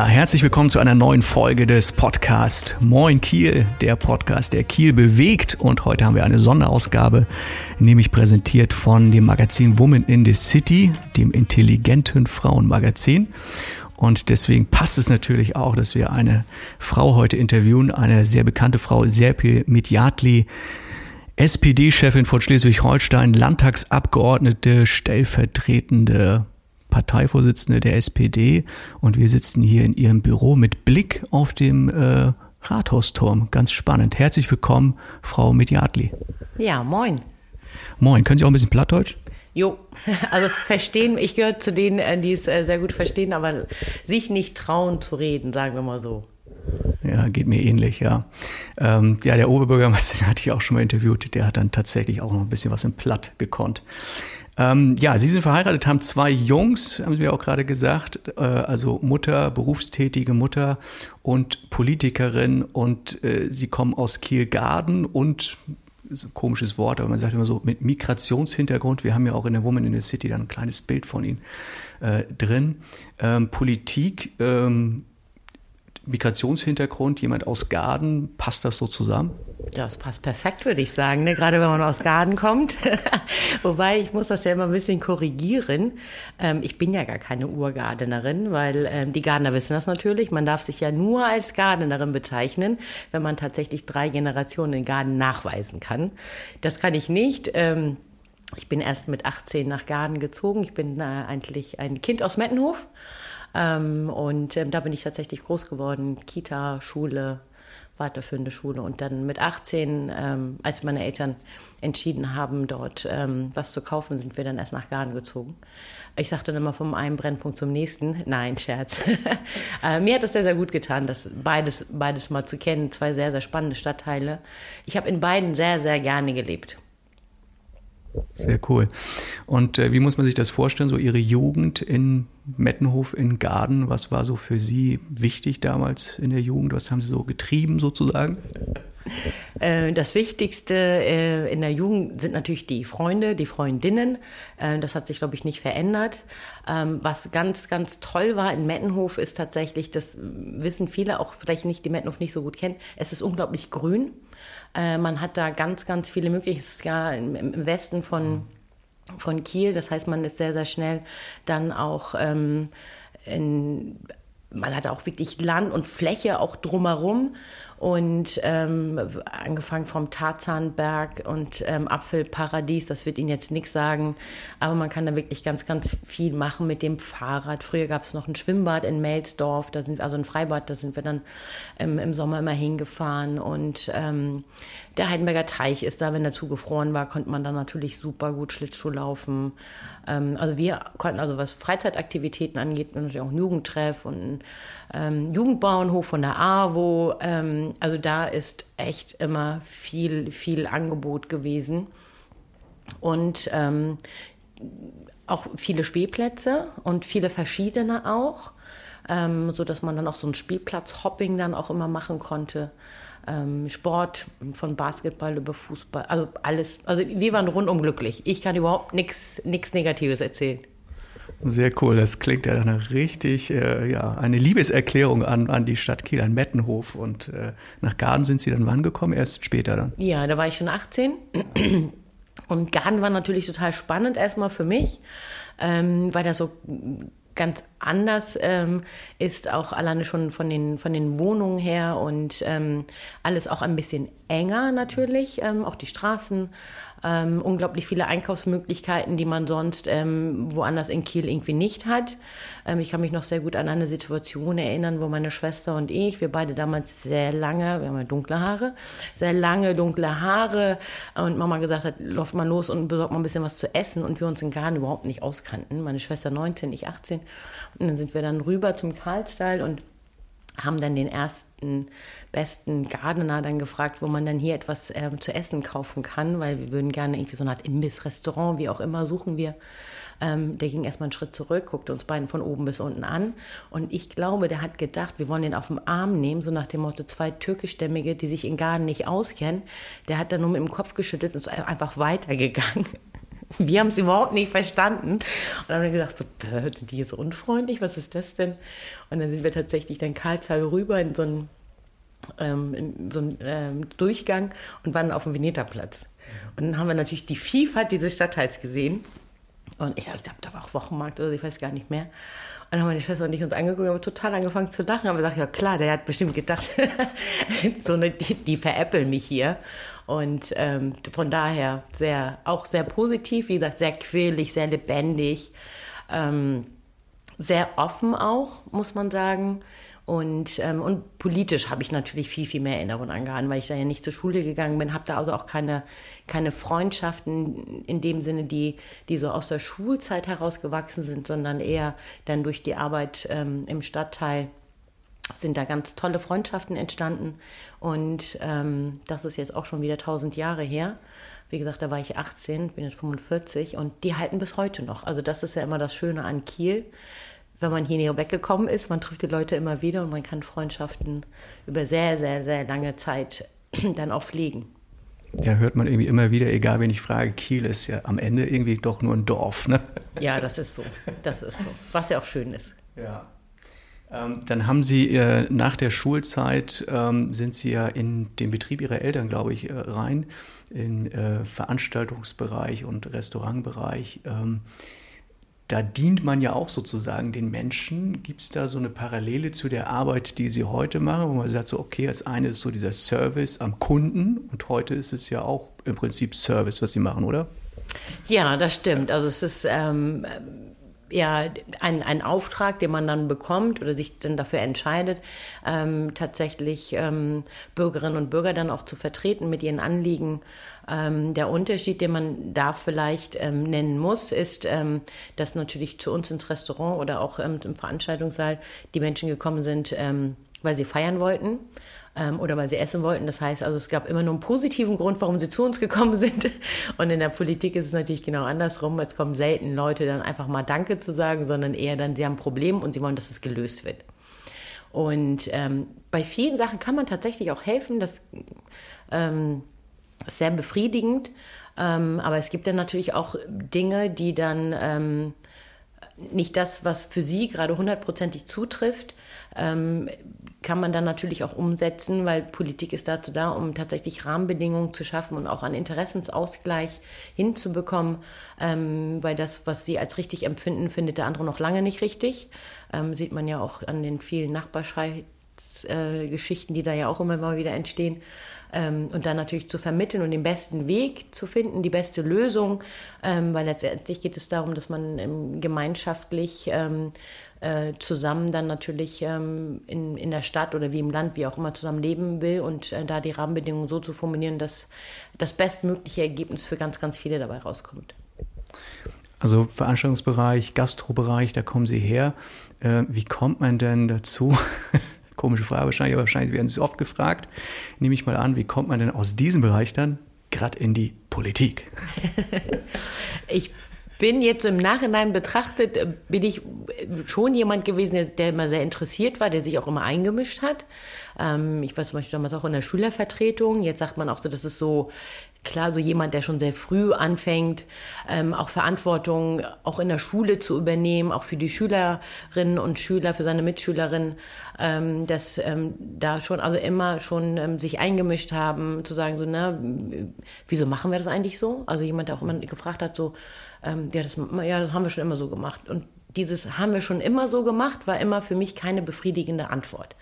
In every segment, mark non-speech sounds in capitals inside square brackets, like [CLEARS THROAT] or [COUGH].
Ja, herzlich willkommen zu einer neuen Folge des Podcasts Moin Kiel, der Podcast, der Kiel bewegt. Und heute haben wir eine Sonderausgabe, nämlich präsentiert von dem Magazin Woman in the City, dem intelligenten Frauenmagazin. Und deswegen passt es natürlich auch, dass wir eine Frau heute interviewen, eine sehr bekannte Frau, Serpil Mitjatli, SPD-Chefin von Schleswig-Holstein, Landtagsabgeordnete, stellvertretende Parteivorsitzende der SPD und wir sitzen hier in ihrem Büro mit Blick auf dem äh, Rathausturm. Ganz spannend. Herzlich willkommen, Frau Mediatli. Ja, moin. Moin. Können Sie auch ein bisschen Plattdeutsch? Jo, [LAUGHS] also verstehen, ich gehöre zu denen, äh, die es äh, sehr gut verstehen, aber sich nicht trauen zu reden, sagen wir mal so. Ja, geht mir ähnlich, ja. Ähm, ja, der Oberbürgermeister, [LAUGHS] den hatte ich auch schon mal interviewt, der hat dann tatsächlich auch noch ein bisschen was im Platt gekonnt. Ähm, ja, Sie sind verheiratet, haben zwei Jungs, haben Sie mir auch gerade gesagt, äh, also Mutter, berufstätige Mutter und Politikerin und äh, Sie kommen aus Kielgarden und ist ein komisches Wort, aber man sagt immer so mit Migrationshintergrund. Wir haben ja auch in der Woman in the City dann ein kleines Bild von Ihnen äh, drin. Ähm, Politik, ähm, Migrationshintergrund, jemand aus Garden, passt das so zusammen? Das passt perfekt, würde ich sagen, ne? gerade wenn man aus Garden kommt. [LAUGHS] Wobei, ich muss das ja immer ein bisschen korrigieren. Ähm, ich bin ja gar keine Urgardenerin, weil ähm, die Gardener wissen das natürlich. Man darf sich ja nur als Gardenerin bezeichnen, wenn man tatsächlich drei Generationen in Garden nachweisen kann. Das kann ich nicht. Ähm, ich bin erst mit 18 nach Garden gezogen. Ich bin äh, eigentlich ein Kind aus Mettenhof. Ähm, und ähm, da bin ich tatsächlich groß geworden. Kita, Schule, weiterführende Schule. Und dann mit 18, ähm, als meine Eltern entschieden haben, dort ähm, was zu kaufen, sind wir dann erst nach Garden gezogen. Ich sagte dann immer vom einen Brennpunkt zum nächsten. Nein, Scherz. [LAUGHS] äh, mir hat es sehr, sehr gut getan, das beides, beides mal zu kennen. Zwei sehr, sehr spannende Stadtteile. Ich habe in beiden sehr, sehr gerne gelebt. Sehr cool. Und äh, wie muss man sich das vorstellen, so Ihre Jugend in Mettenhof in Garden? Was war so für Sie wichtig damals in der Jugend? Was haben Sie so getrieben sozusagen? Äh, das Wichtigste äh, in der Jugend sind natürlich die Freunde, die Freundinnen. Äh, das hat sich, glaube ich, nicht verändert. Ähm, was ganz, ganz toll war in Mettenhof ist tatsächlich, das wissen viele, auch vielleicht nicht, die Mettenhof nicht so gut kennen, es ist unglaublich grün. Man hat da ganz, ganz viele Möglichkeiten. Ja im, Westen von, von Kiel. Das heißt, man ist sehr, sehr schnell dann auch ähm, in, man hat auch wirklich Land und Fläche auch drumherum und ähm, angefangen vom Tarzanberg und ähm, Apfelparadies, das wird Ihnen jetzt nichts sagen, aber man kann da wirklich ganz, ganz viel machen mit dem Fahrrad. Früher gab es noch ein Schwimmbad in Melsdorf, also ein Freibad, da sind wir dann ähm, im Sommer immer hingefahren und ähm, der Heidenberger Teich ist da, wenn der zugefroren war, konnte man dann natürlich super gut Schlittschuh laufen. Ähm, also wir konnten, also was Freizeitaktivitäten angeht, natürlich auch einen Jugendtreff und einen ähm, Jugendbauernhof von der AWO. Ähm, also da ist echt immer viel, viel Angebot gewesen. Und ähm, auch viele Spielplätze und viele verschiedene auch, ähm, so dass man dann auch so ein Spielplatz-Hopping dann auch immer machen konnte. Ähm, Sport von Basketball über Fußball, also alles. Also wir waren rundum glücklich. Ich kann überhaupt nichts Negatives erzählen. Sehr cool. Das klingt ja eine richtig, äh, ja, eine Liebeserklärung an, an die Stadt Kiel, an Mettenhof. Und äh, nach Garden sind Sie dann wann gekommen? Erst später dann? Ja, da war ich schon 18. Und Garden war natürlich total spannend erstmal für mich, ähm, weil das so ganz anders ähm, ist, auch alleine schon von den, von den Wohnungen her und ähm, alles auch ein bisschen enger natürlich, ähm, auch die Straßen ähm, unglaublich viele Einkaufsmöglichkeiten, die man sonst ähm, woanders in Kiel irgendwie nicht hat. Ähm, ich kann mich noch sehr gut an eine Situation erinnern, wo meine Schwester und ich, wir beide damals sehr lange, wir haben ja dunkle Haare, sehr lange dunkle Haare und Mama gesagt hat, läuft mal los und besorgt mal ein bisschen was zu essen und wir uns in Garn überhaupt nicht auskannten. Meine Schwester 19, ich 18. Und dann sind wir dann rüber zum Karlstall und haben dann den ersten besten Gardener dann gefragt, wo man dann hier etwas ähm, zu essen kaufen kann, weil wir würden gerne irgendwie so eine Art Imbiss, Restaurant, wie auch immer, suchen wir. Ähm, der ging erstmal einen Schritt zurück, guckte uns beiden von oben bis unten an. Und ich glaube, der hat gedacht, wir wollen den auf den Arm nehmen, so nach dem Motto zwei türkischstämmige, die sich in Garden nicht auskennen. Der hat dann nur mit dem Kopf geschüttelt und ist einfach weitergegangen. Wir haben es überhaupt nicht verstanden. Und dann haben wir gesagt, so, sind die hier so unfreundlich? Was ist das denn? Und dann sind wir tatsächlich dann Karlsruhe rüber in so einen, ähm, in so einen ähm, Durchgang und waren auf dem Veneta-Platz. Und dann haben wir natürlich die Vielfalt dieses Stadtteils gesehen. Und ich glaube, da war auch Wochenmarkt oder ich weiß gar nicht mehr. Dann haben meine Schwester und ich uns angeguckt und haben total angefangen zu lachen. Haben gesagt, ja klar, der hat bestimmt gedacht, [LAUGHS] so eine, die, die veräppeln mich hier. Und ähm, von daher sehr, auch sehr positiv, wie gesagt, sehr quirlig, sehr lebendig, ähm, sehr offen auch, muss man sagen. Und, ähm, und politisch habe ich natürlich viel, viel mehr Erinnerungen angehauen, weil ich da ja nicht zur Schule gegangen bin, habe da also auch keine, keine Freundschaften in dem Sinne, die, die so aus der Schulzeit herausgewachsen sind, sondern eher dann durch die Arbeit ähm, im Stadtteil sind da ganz tolle Freundschaften entstanden. Und ähm, das ist jetzt auch schon wieder 1000 Jahre her. Wie gesagt, da war ich 18, bin jetzt 45 und die halten bis heute noch. Also das ist ja immer das Schöne an Kiel wenn man hier weggekommen ist, man trifft die Leute immer wieder und man kann Freundschaften über sehr, sehr, sehr lange Zeit [CLEARS THROAT] dann auch pflegen. Ja, hört man irgendwie immer wieder, egal wen ich frage, Kiel ist ja am Ende irgendwie doch nur ein Dorf, ne? [LAUGHS] Ja, das ist so. Das ist so. Was ja auch schön ist. Ja. Ähm, dann haben Sie äh, nach der Schulzeit ähm, sind Sie ja in den Betrieb Ihrer Eltern, glaube ich, äh, rein, im äh, Veranstaltungsbereich und Restaurantbereich. Ähm, da dient man ja auch sozusagen den Menschen. Gibt es da so eine Parallele zu der Arbeit, die Sie heute machen, wo man sagt, so, okay, das eine ist so dieser Service am Kunden und heute ist es ja auch im Prinzip Service, was Sie machen, oder? Ja, das stimmt. Also es ist ähm, ja ein, ein Auftrag, den man dann bekommt oder sich dann dafür entscheidet, ähm, tatsächlich ähm, Bürgerinnen und Bürger dann auch zu vertreten mit ihren Anliegen. Ähm, der Unterschied, den man da vielleicht ähm, nennen muss, ist, ähm, dass natürlich zu uns ins Restaurant oder auch ähm, im Veranstaltungssaal die Menschen gekommen sind, ähm, weil sie feiern wollten ähm, oder weil sie essen wollten. Das heißt also, es gab immer nur einen positiven Grund, warum sie zu uns gekommen sind. [LAUGHS] Und in der Politik ist es natürlich genau andersrum. Es kommen selten Leute dann einfach mal Danke zu sagen, sondern eher dann, sie haben ein Problem und sie wollen, dass es gelöst wird. Und ähm, bei vielen Sachen kann man tatsächlich auch helfen. dass ähm, sehr befriedigend. Ähm, aber es gibt dann natürlich auch Dinge, die dann ähm, nicht das, was für sie gerade hundertprozentig zutrifft, ähm, kann man dann natürlich auch umsetzen, weil Politik ist dazu da, um tatsächlich Rahmenbedingungen zu schaffen und auch einen Interessensausgleich hinzubekommen, ähm, weil das, was sie als richtig empfinden, findet der andere noch lange nicht richtig. Ähm, sieht man ja auch an den vielen Nachbarschaftsgeschichten, äh, die da ja auch immer mal wieder entstehen ähm, und dann natürlich zu vermitteln und den besten Weg zu finden, die beste Lösung, ähm, weil letztendlich geht es darum, dass man ähm, gemeinschaftlich ähm, äh, zusammen dann natürlich ähm, in, in der Stadt oder wie im Land, wie auch immer, zusammen leben will und äh, da die Rahmenbedingungen so zu formulieren, dass das bestmögliche Ergebnis für ganz, ganz viele dabei rauskommt. Also Veranstaltungsbereich, Gastrobereich, da kommen Sie her. Äh, wie kommt man denn dazu, [LAUGHS] Komische Frage wahrscheinlich, aber wahrscheinlich werden Sie oft gefragt. Nehme ich mal an, wie kommt man denn aus diesem Bereich dann gerade in die Politik? [LAUGHS] ich bin jetzt im Nachhinein betrachtet, äh, bin ich schon jemand gewesen, der immer sehr interessiert war, der sich auch immer eingemischt hat. Ähm, ich war zum Beispiel damals auch in der Schülervertretung. Jetzt sagt man auch so, das ist so klar, so jemand, der schon sehr früh anfängt, ähm, auch Verantwortung auch in der Schule zu übernehmen, auch für die Schülerinnen und Schüler, für seine Mitschülerinnen, ähm, dass ähm, da schon, also immer schon ähm, sich eingemischt haben, zu sagen so, na, wieso machen wir das eigentlich so? Also jemand, der auch immer gefragt hat, so, ähm, ja, das, ja, das haben wir schon immer so gemacht. Und dieses haben wir schon immer so gemacht, war immer für mich keine befriedigende Antwort.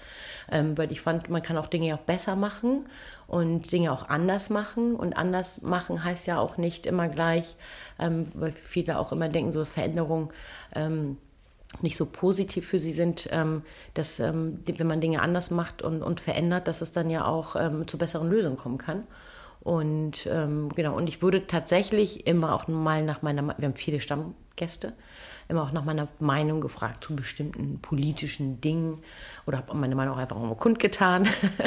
Ähm, weil ich fand, man kann auch Dinge auch besser machen und Dinge auch anders machen. Und anders machen heißt ja auch nicht immer gleich, ähm, weil viele auch immer denken, so dass Veränderungen ähm, nicht so positiv für sie sind, ähm, dass ähm, wenn man Dinge anders macht und, und verändert, dass es dann ja auch ähm, zu besseren Lösungen kommen kann. Und genau, und ich würde tatsächlich immer auch mal nach meiner, wir haben viele Stammgäste, immer auch nach meiner Meinung gefragt zu bestimmten politischen Dingen oder habe meine Meinung auch einfach mal kundgetan.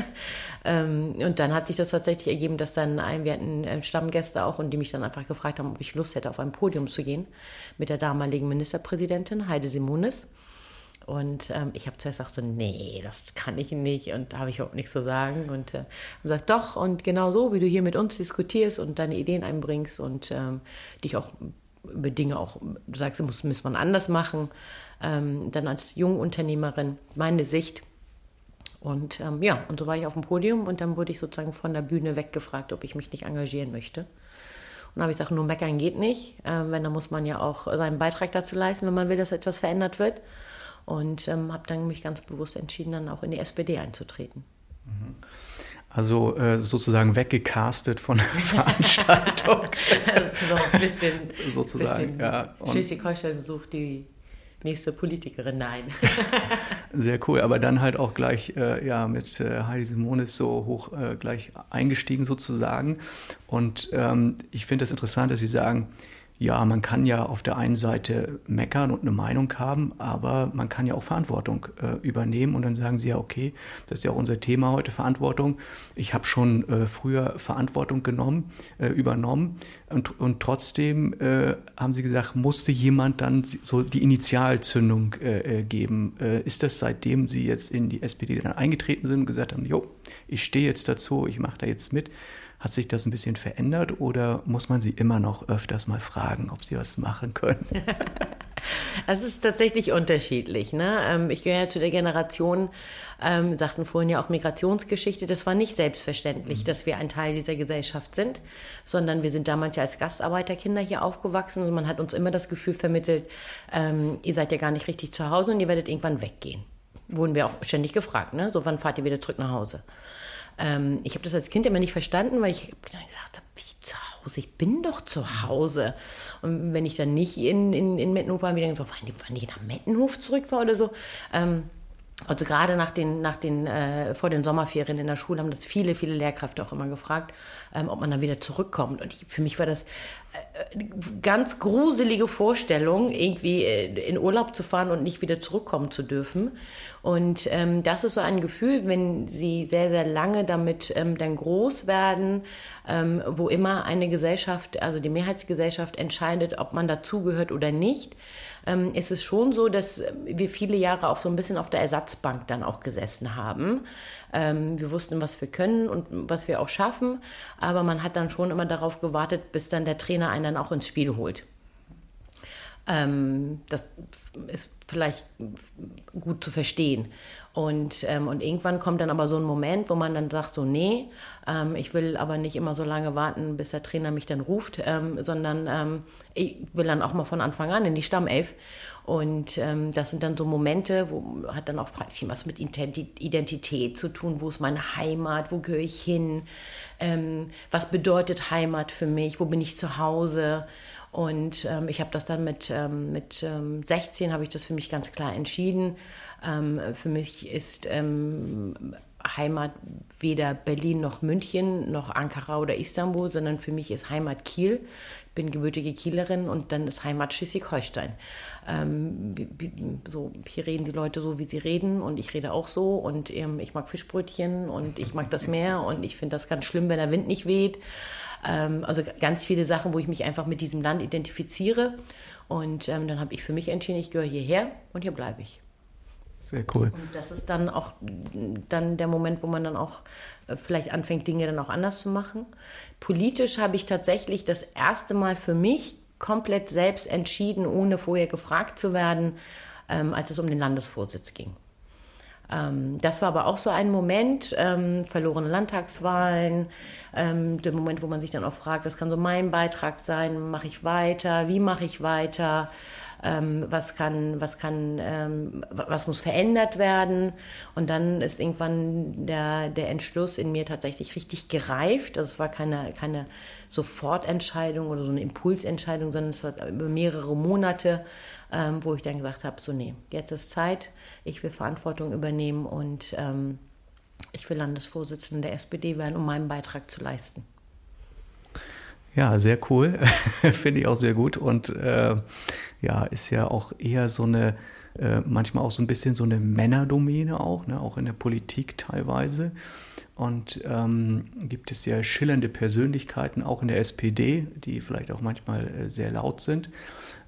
[LAUGHS] ähm, und dann hat sich das tatsächlich ergeben, dass dann ein, wir hatten äh, Stammgäste auch und die mich dann einfach gefragt haben, ob ich Lust hätte, auf ein Podium zu gehen mit der damaligen Ministerpräsidentin Heide Simonis. Und ähm, ich habe zuerst gesagt, so, nee, das kann ich nicht und da habe ich überhaupt nichts zu sagen. Und äh, gesagt, doch, und genau so, wie du hier mit uns diskutierst und deine Ideen einbringst und ähm, dich auch über Dinge auch, du sagst, muss, muss man anders machen. Ähm, dann als Jungunternehmerin meine Sicht. Und ähm, ja, und so war ich auf dem Podium und dann wurde ich sozusagen von der Bühne weggefragt, ob ich mich nicht engagieren möchte. Und dann habe ich gesagt, nur meckern geht nicht. Ähm, wenn, dann muss man ja auch seinen Beitrag dazu leisten, wenn man will, dass etwas verändert wird. Und ähm, habe dann mich ganz bewusst entschieden, dann auch in die SPD einzutreten. Mhm. Also äh, sozusagen weggecastet von der [LAUGHS] Veranstaltung. so ein bisschen, [LAUGHS] sozusagen, bisschen ja. Schleswig-Holstein sucht die nächste Politikerin, nein. [LAUGHS] Sehr cool, aber dann halt auch gleich äh, ja, mit äh, Heidi Simonis so hoch äh, gleich eingestiegen sozusagen. Und ähm, ich finde das interessant, dass Sie sagen, ja, man kann ja auf der einen Seite meckern und eine Meinung haben, aber man kann ja auch Verantwortung äh, übernehmen und dann sagen sie ja, okay, das ist ja auch unser Thema heute, Verantwortung. Ich habe schon äh, früher Verantwortung genommen, äh, übernommen und, und trotzdem äh, haben sie gesagt, musste jemand dann so die Initialzündung äh, äh, geben. ist das seitdem sie jetzt in die SPD dann eingetreten sind und gesagt haben, jo, ich stehe jetzt dazu, ich mache da jetzt mit, hat sich das ein bisschen verändert oder muss man Sie immer noch öfters mal fragen, ob Sie was machen können? [LAUGHS] Es ist tatsächlich unterschiedlich. Ne? Ähm, ich gehöre zu der Generation, ähm, sagten vorhin ja auch Migrationsgeschichte, das war nicht selbstverständlich, mhm. dass wir ein Teil dieser Gesellschaft sind, sondern wir sind damals ja als Gastarbeiterkinder hier aufgewachsen und man hat uns immer das Gefühl vermittelt, ähm, ihr seid ja gar nicht richtig zu Hause und ihr werdet irgendwann weggehen. Wurden wir auch ständig gefragt, ne? so wann fahrt ihr wieder zurück nach Hause? Ähm, ich habe das als Kind immer nicht verstanden, weil ich gedacht wie zu Hause? Ich bin doch zu Hause. Und wenn ich dann nicht in, in, in Mettenhof war, wieder gedacht, wann ich nach Mettenhof zurück war oder so. Ähm, also gerade nach den, nach den, äh, vor den Sommerferien in der Schule haben das viele, viele Lehrkräfte auch immer gefragt, ähm, ob man dann wieder zurückkommt. Und ich, für mich war das ganz gruselige Vorstellung, irgendwie äh, in Urlaub zu fahren und nicht wieder zurückkommen zu dürfen. Und ähm, das ist so ein Gefühl, wenn sie sehr, sehr lange damit ähm, dann groß werden, ähm, wo immer eine Gesellschaft, also die Mehrheitsgesellschaft entscheidet, ob man dazugehört oder nicht ähm, ist es schon so, dass wir viele Jahre auch so ein bisschen auf der Ersatzbank dann auch gesessen haben. Ähm, wir wussten, was wir können und was wir auch schaffen, aber man hat dann schon immer darauf gewartet, bis dann der Trainer einen dann auch ins Spiel holt. Ähm, das ist vielleicht gut zu verstehen. Und, ähm, und irgendwann kommt dann aber so ein Moment, wo man dann sagt, so, nee, ähm, ich will aber nicht immer so lange warten, bis der Trainer mich dann ruft, ähm, sondern ähm, ich will dann auch mal von Anfang an in die Stammelf. Und ähm, das sind dann so Momente, wo hat dann auch viel was mit Identität zu tun. Wo ist meine Heimat? Wo gehöre ich hin? Ähm, was bedeutet Heimat für mich? Wo bin ich zu Hause? Und ähm, ich habe das dann mit, ähm, mit ähm, 16 habe ich das für mich ganz klar entschieden. Ähm, für mich ist ähm, Heimat weder Berlin noch München noch Ankara oder Istanbul, sondern für mich ist Heimat Kiel. Ich bin gebürtige Kielerin und dann ist Heimat Schleswig-Holstein. Ähm, so, hier reden die Leute so, wie sie reden und ich rede auch so und ähm, ich mag Fischbrötchen und ich mag das Meer und ich finde das ganz schlimm, wenn der Wind nicht weht. Ähm, also ganz viele Sachen, wo ich mich einfach mit diesem Land identifiziere. Und ähm, dann habe ich für mich entschieden, ich gehöre hierher und hier bleibe ich. Sehr cool. Und das ist dann auch dann der Moment, wo man dann auch äh, vielleicht anfängt, Dinge dann auch anders zu machen. Politisch habe ich tatsächlich das erste Mal für mich komplett selbst entschieden, ohne vorher gefragt zu werden, ähm, als es um den Landesvorsitz ging. Ähm, das war aber auch so ein Moment, ähm, verlorene Landtagswahlen, ähm, der Moment, wo man sich dann auch fragt, was kann so mein Beitrag sein, mache ich weiter, wie mache ich weiter, ähm, was kann, was kann, ähm, was muss verändert werden. Und dann ist irgendwann der, der Entschluss in mir tatsächlich richtig gereift. Also es war keine, keine Sofortentscheidung oder so eine Impulsentscheidung, sondern es war über mehrere Monate ähm, wo ich dann gesagt habe, so nee, jetzt ist Zeit, ich will Verantwortung übernehmen und ähm, ich will Landesvorsitzende der SPD werden, um meinen Beitrag zu leisten. Ja, sehr cool. [LAUGHS] Finde ich auch sehr gut. Und äh, ja, ist ja auch eher so eine, äh, manchmal auch so ein bisschen so eine Männerdomäne auch, ne? auch in der Politik teilweise. Und ähm, gibt es ja schillernde Persönlichkeiten auch in der SPD, die vielleicht auch manchmal äh, sehr laut sind.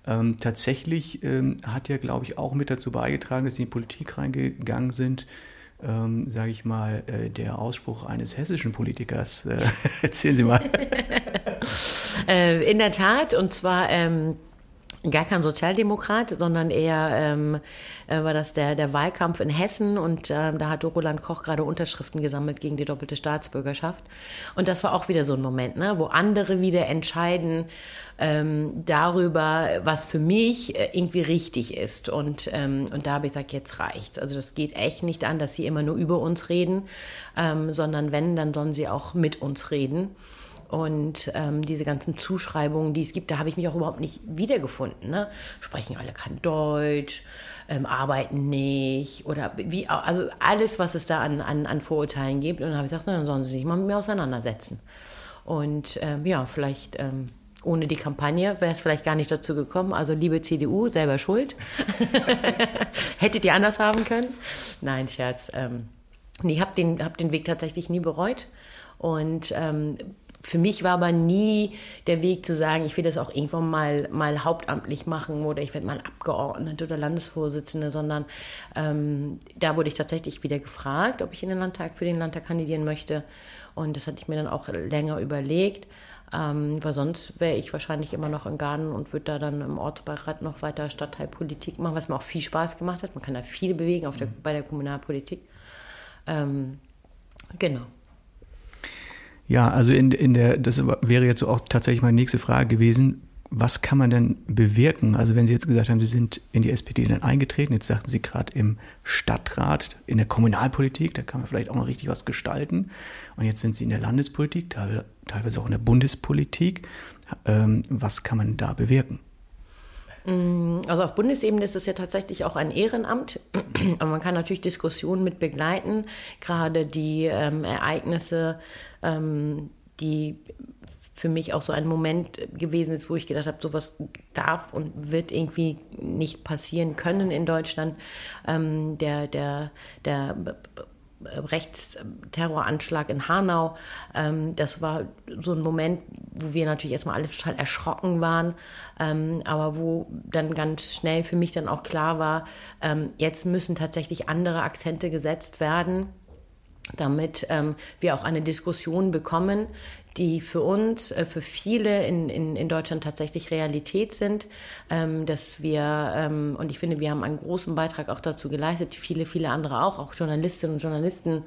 Ähm, tatsächlich ähm, hat er, glaube ich, auch mit dazu beigetragen, dass sie in die Politik reingegangen sind. Ähm, sage ich mal, äh, der Ausspruch eines hessischen Politikers. Äh, [LAUGHS] erzählen Sie mal. äh, in der Tat, und zwar ähm, gar kein Sozialdemokrat, sondern eher ähm, äh, war das der, der Wahlkampf in Hessen und ähm, da hatte Roland Koch gerade Unterschriften gesammelt gegen die doppelte Staatsbürgerschaft. Und das war auch wieder so ein Moment, ne, wo andere wieder entscheiden ähm, darüber, was für mich äh, irgendwie richtig ist. Und, ähm, und da habe ich gesagt, jetzt reicht's. Also das geht echt nicht an, dass sie immer nur über uns reden, ähm, sondern wenn, dann sollen sie auch mit uns reden. Und ähm, diese ganzen Zuschreibungen, die es gibt, da habe ich mich auch überhaupt nicht wiedergefunden. Ne? Sprechen alle kein Deutsch, ähm, arbeiten nicht oder wie, also alles, was es da an, an, an Vorurteilen gibt. Und dann habe ich gesagt, na, dann sollen sie sich mal mit mir auseinandersetzen. Und ähm, ja, vielleicht ähm, ohne die Kampagne wäre es vielleicht gar nicht dazu gekommen. Also liebe CDU, selber schuld. [LAUGHS] Hättet ihr anders haben können? Nein, Scherz. Ähm, nee, habe den, hab den Weg tatsächlich nie bereut. Und ähm, für mich war aber nie der Weg zu sagen, ich will das auch irgendwann mal, mal hauptamtlich machen oder ich werde mal Abgeordnete oder Landesvorsitzende, sondern ähm, da wurde ich tatsächlich wieder gefragt, ob ich in den Landtag für den Landtag kandidieren möchte. Und das hatte ich mir dann auch länger überlegt. Ähm, weil sonst wäre ich wahrscheinlich immer noch in Garden und würde da dann im Ortsbeirat noch weiter Stadtteilpolitik machen, was mir auch viel Spaß gemacht hat. Man kann da viel bewegen auf der, bei der Kommunalpolitik. Ähm, genau. Ja, also in, in der, das wäre jetzt auch tatsächlich meine nächste Frage gewesen. Was kann man denn bewirken? Also wenn Sie jetzt gesagt haben, Sie sind in die SPD dann eingetreten, jetzt sagten Sie gerade im Stadtrat, in der Kommunalpolitik, da kann man vielleicht auch noch richtig was gestalten. Und jetzt sind Sie in der Landespolitik, teilweise auch in der Bundespolitik. Ähm, was kann man da bewirken? Mm, also auf Bundesebene ist es ja tatsächlich auch ein Ehrenamt, [CLEARS THROAT] aber man kann natürlich Diskussionen mit begleiten, gerade die ähm, Ereignisse, ähm, die für mich auch so ein Moment gewesen ist, wo ich gedacht habe, sowas darf und wird irgendwie nicht passieren können in Deutschland. Ähm, der, der, der Rechtsterroranschlag in Hanau. Ähm, das war so ein Moment, wo wir natürlich erstmal alle total erschrocken waren, ähm, aber wo dann ganz schnell für mich dann auch klar war, ähm, jetzt müssen tatsächlich andere Akzente gesetzt werden damit ähm, wir auch eine Diskussion bekommen, die für uns, äh, für viele in, in, in Deutschland tatsächlich Realität sind, ähm, dass wir, ähm, und ich finde, wir haben einen großen Beitrag auch dazu geleistet, viele, viele andere auch, auch Journalistinnen und Journalisten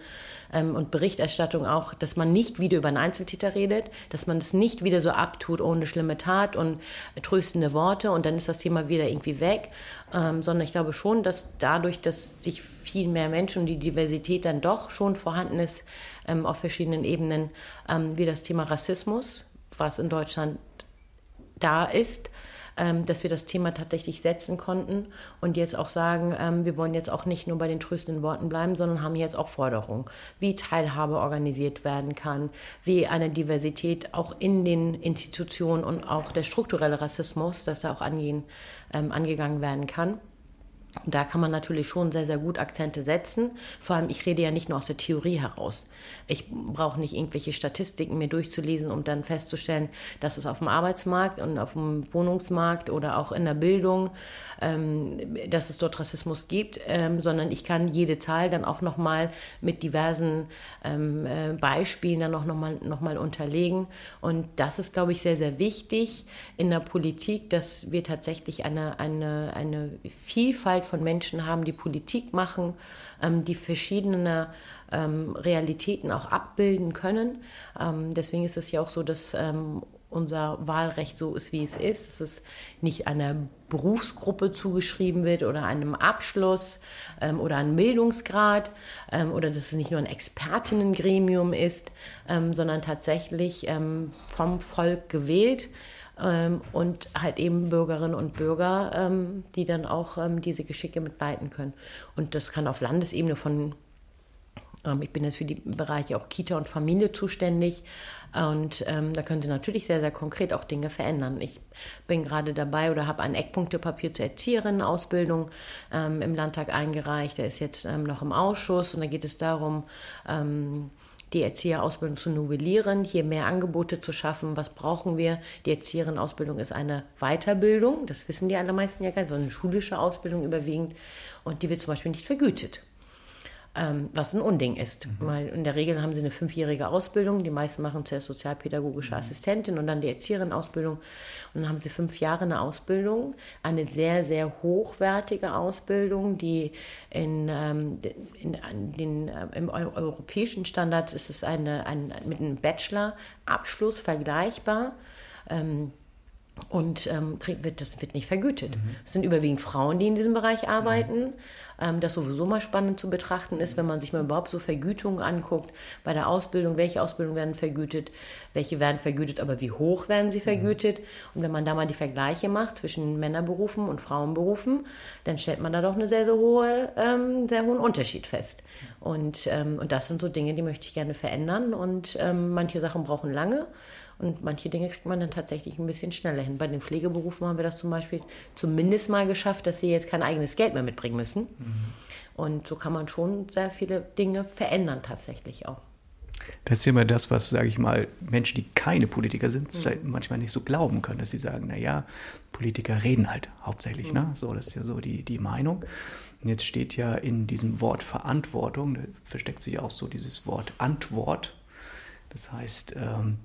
ähm, und Berichterstattung auch, dass man nicht wieder über einen Einzeltäter redet, dass man es nicht wieder so abtut ohne schlimme Tat und tröstende Worte und dann ist das Thema wieder irgendwie weg, ähm, sondern ich glaube schon, dass dadurch, dass sich viel mehr Menschen und die Diversität dann doch schon vorhanden ist ähm, auf verschiedenen Ebenen, ähm, wie das Thema Rassismus, was in Deutschland da ist, ähm, dass wir das Thema tatsächlich setzen konnten und jetzt auch sagen, ähm, wir wollen jetzt auch nicht nur bei den tröstenden Worten bleiben, sondern haben jetzt auch Forderungen, wie Teilhabe organisiert werden kann, wie eine Diversität auch in den Institutionen und auch der strukturelle Rassismus, dass da auch angehen, ähm, angegangen werden kann. Da kann man natürlich schon sehr, sehr gut Akzente setzen. Vor allem, ich rede ja nicht nur aus der Theorie heraus. Ich brauche nicht irgendwelche Statistiken mir durchzulesen, um dann festzustellen, dass es auf dem Arbeitsmarkt und auf dem Wohnungsmarkt oder auch in der Bildung, ähm, dass es dort Rassismus gibt, ähm, sondern ich kann jede Zahl dann auch nochmal mit diversen ähm, äh, Beispielen dann auch nochmal noch mal unterlegen. Und das ist, glaube ich, sehr, sehr wichtig in der Politik, dass wir tatsächlich eine, eine, eine Vielfalt von Menschen haben, die Politik machen, ähm, die verschiedene ähm, Realitäten auch abbilden können. Ähm, deswegen ist es ja auch so, dass unser Wahlrecht so ist, wie es ist, dass es nicht einer Berufsgruppe zugeschrieben wird oder einem Abschluss ähm, oder einem Bildungsgrad ähm, oder dass es nicht nur ein Expertinnengremium ist, ähm, sondern tatsächlich vom Volk gewählt ähm, und halt eben Bürgerinnen und Bürger, ähm, die dann auch ähm, diese Geschicke mitleiten können. Und das kann auf Landesebene von ähm, ich bin jetzt für die Bereiche auch Kita und Familie zuständig. Und ähm, da können Sie natürlich sehr, sehr konkret auch Dinge verändern. Ich bin gerade dabei oder habe ein Eckpunktepapier zur Erzieherinnenausbildung ähm, im Landtag eingereicht. Der ist jetzt ähm, noch im Ausschuss und da geht es darum, ähm, die Erzieherausbildung zu novellieren, hier mehr Angebote zu schaffen. Was brauchen wir? Die Erzieherinnenausbildung ist eine Weiterbildung, das wissen die allermeisten ja gar nicht, sondern eine schulische Ausbildung überwiegend und die wird zum Beispiel nicht vergütet ähm, was ein Unding ist. Mhm. Weil in der Regel haben sie eine fünfjährige Ausbildung, die meisten machen zuerst sozialpädagogische mhm. Assistentin und dann die Erzieherin-Ausbildung und dann haben sie fünf Jahre eine Ausbildung, eine sehr, sehr hochwertige Ausbildung, die in, ähm, in, in den, äh, im europäischen Standard ist es eine, ein, mit einem Bachelor-Abschluss vergleichbar. Ähm, und ähm, wird, das wird nicht vergütet. Mhm. Es sind überwiegend Frauen, die in diesem Bereich arbeiten. Mhm. Ähm, das sowieso mal spannend zu betrachten ist, wenn man sich mal überhaupt so Vergütungen anguckt bei der Ausbildung, welche Ausbildungen werden vergütet, welche werden vergütet, aber wie hoch werden sie vergütet. Mhm. Und wenn man da mal die Vergleiche macht zwischen Männerberufen und Frauenberufen, dann stellt man da doch einen sehr, sehr, hohe, ähm, sehr hohen Unterschied fest. Und, ähm, und das sind so Dinge, die möchte ich gerne verändern. Und ähm, manche Sachen brauchen lange. Und manche Dinge kriegt man dann tatsächlich ein bisschen schneller hin. Bei den Pflegeberufen haben wir das zum Beispiel zumindest mal geschafft, dass sie jetzt kein eigenes Geld mehr mitbringen müssen. Mhm. Und so kann man schon sehr viele Dinge verändern tatsächlich auch. Das ist immer das, was, sage ich mal, Menschen, die keine Politiker sind, mhm. vielleicht manchmal nicht so glauben können, dass sie sagen, naja, Politiker reden halt hauptsächlich, ne? mhm. ne? So, das ist ja so die, die Meinung. Und jetzt steht ja in diesem Wort Verantwortung, da versteckt sich auch so dieses Wort Antwort. Das heißt, ähm,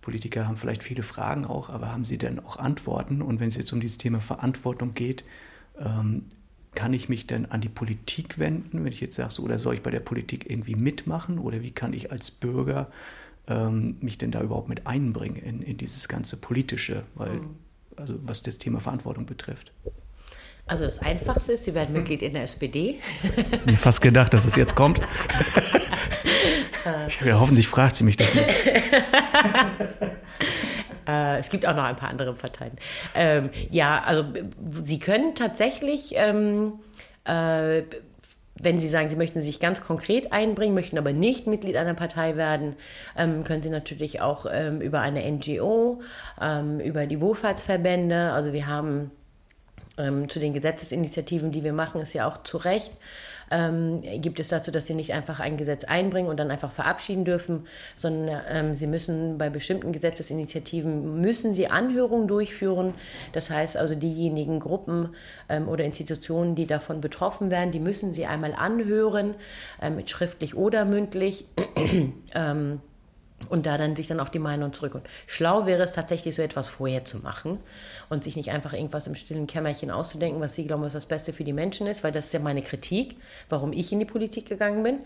Politiker haben vielleicht viele Fragen auch, aber haben sie denn auch Antworten? Und wenn es jetzt um dieses Thema Verantwortung geht, ähm, kann ich mich denn an die Politik wenden, wenn ich jetzt sage, so, oder soll ich bei der Politik irgendwie mitmachen? Oder wie kann ich als Bürger ähm, mich denn da überhaupt mit einbringen in, in dieses ganze Politische, weil, mhm. also was das Thema Verantwortung betrifft? Also das Einfachste ist, Sie werden Mitglied in der SPD. Ich mir fast gedacht, dass es jetzt kommt. [LAUGHS] Ich ja, hoffentlich fragt sie mich das nicht. Äh, es gibt auch noch ein paar andere Parteien. Ähm, ja, also Sie können tatsächlich, ähm, äh, wenn Sie sagen, Sie möchten sich ganz konkret einbringen, möchten aber nicht Mitglied einer Partei werden, ähm, können Sie natürlich auch ähm, über eine NGO, ähm, über die Wohlfahrtsverbände, also wir haben ähm, zu den Gesetzesinitiativen, die wir machen, ist ja auch zu Recht ähm, gibt es dazu, dass sie nicht einfach ein Gesetz einbringen und dann einfach verabschieden dürfen, sondern ähm, sie müssen bei bestimmten Gesetzesinitiativen müssen sie Anhörungen durchführen. Das heißt also diejenigen Gruppen ähm, oder Institutionen, die davon betroffen werden, die müssen sie einmal anhören, ähm, schriftlich oder mündlich. [CLEARS THROAT] Und da dann sich dann auch die Meinung zurück. Und schlau wäre es tatsächlich, so etwas vorher zu machen und sich nicht einfach irgendwas im stillen Kämmerchen auszudenken, was sie glauben, was das Beste für die Menschen ist, weil das ist ja meine Kritik, warum ich in die Politik gegangen bin,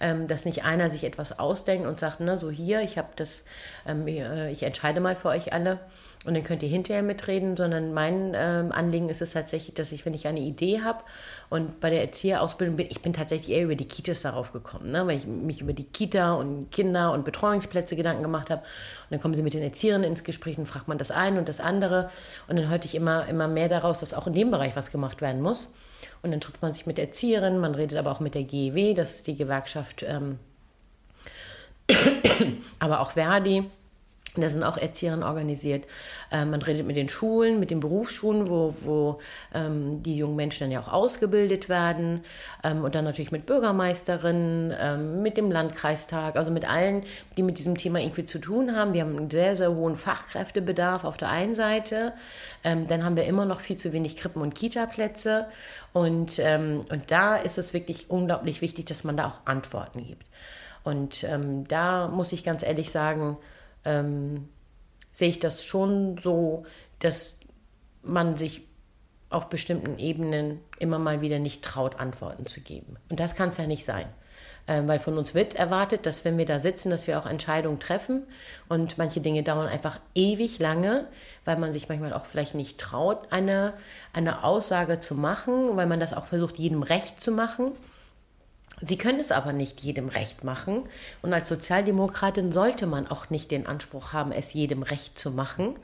ähm, dass nicht einer sich etwas ausdenkt und sagt, na so hier, ich habe das, ähm, äh, ich entscheide mal für euch alle und dann könnt ihr hinterher mitreden, sondern mein ähm, Anliegen ist es tatsächlich, dass ich, wenn ich eine Idee habe und bei der Erzieherausbildung bin, ich bin tatsächlich eher über die Kitas darauf gekommen, ne? weil ich mich über die Kita und Kinder und Betreuungsplätze Gedanken gemacht habe. Und dann kommen sie mit den Erziehern ins Gespräch und fragt man das eine und das andere. Und dann hörte ich immer, immer mehr daraus, dass auch in dem Bereich was gemacht werden muss. Und dann trifft man sich mit Erzieherinnen, man redet aber auch mit der GEW, das ist die Gewerkschaft, ähm, [COUGHS] aber auch Verdi da sind auch Erzieherinnen organisiert. Ähm, man redet mit den Schulen, mit den Berufsschulen, wo, wo ähm, die jungen Menschen dann ja auch ausgebildet werden. Ähm, und dann natürlich mit Bürgermeisterinnen, ähm, mit dem Landkreistag, also mit allen, die mit diesem Thema irgendwie zu tun haben. Wir haben einen sehr, sehr hohen Fachkräftebedarf auf der einen Seite. Ähm, dann haben wir immer noch viel zu wenig Krippen- und Kita-Plätze. Und, ähm, und da ist es wirklich unglaublich wichtig, dass man da auch Antworten gibt. Und da muss ich ganz ehrlich sagen, ähm, sehe ich das schon so, dass man sich auf bestimmten Ebenen immer mal wieder nicht traut, Antworten zu geben. Und das kann es ja nicht sein. Ähm, weil von uns wird erwartet, dass wenn wir da sitzen, dass wir auch Entscheidungen treffen. Und manche Dinge dauern einfach ewig lange, weil man sich manchmal auch vielleicht nicht traut, eine, eine Aussage zu machen, weil man das auch versucht, jedem recht zu machen. Sie können es aber nicht jedem recht machen. Und als Sozialdemokratin sollte man auch nicht den Anspruch haben, es jedem recht zu machen.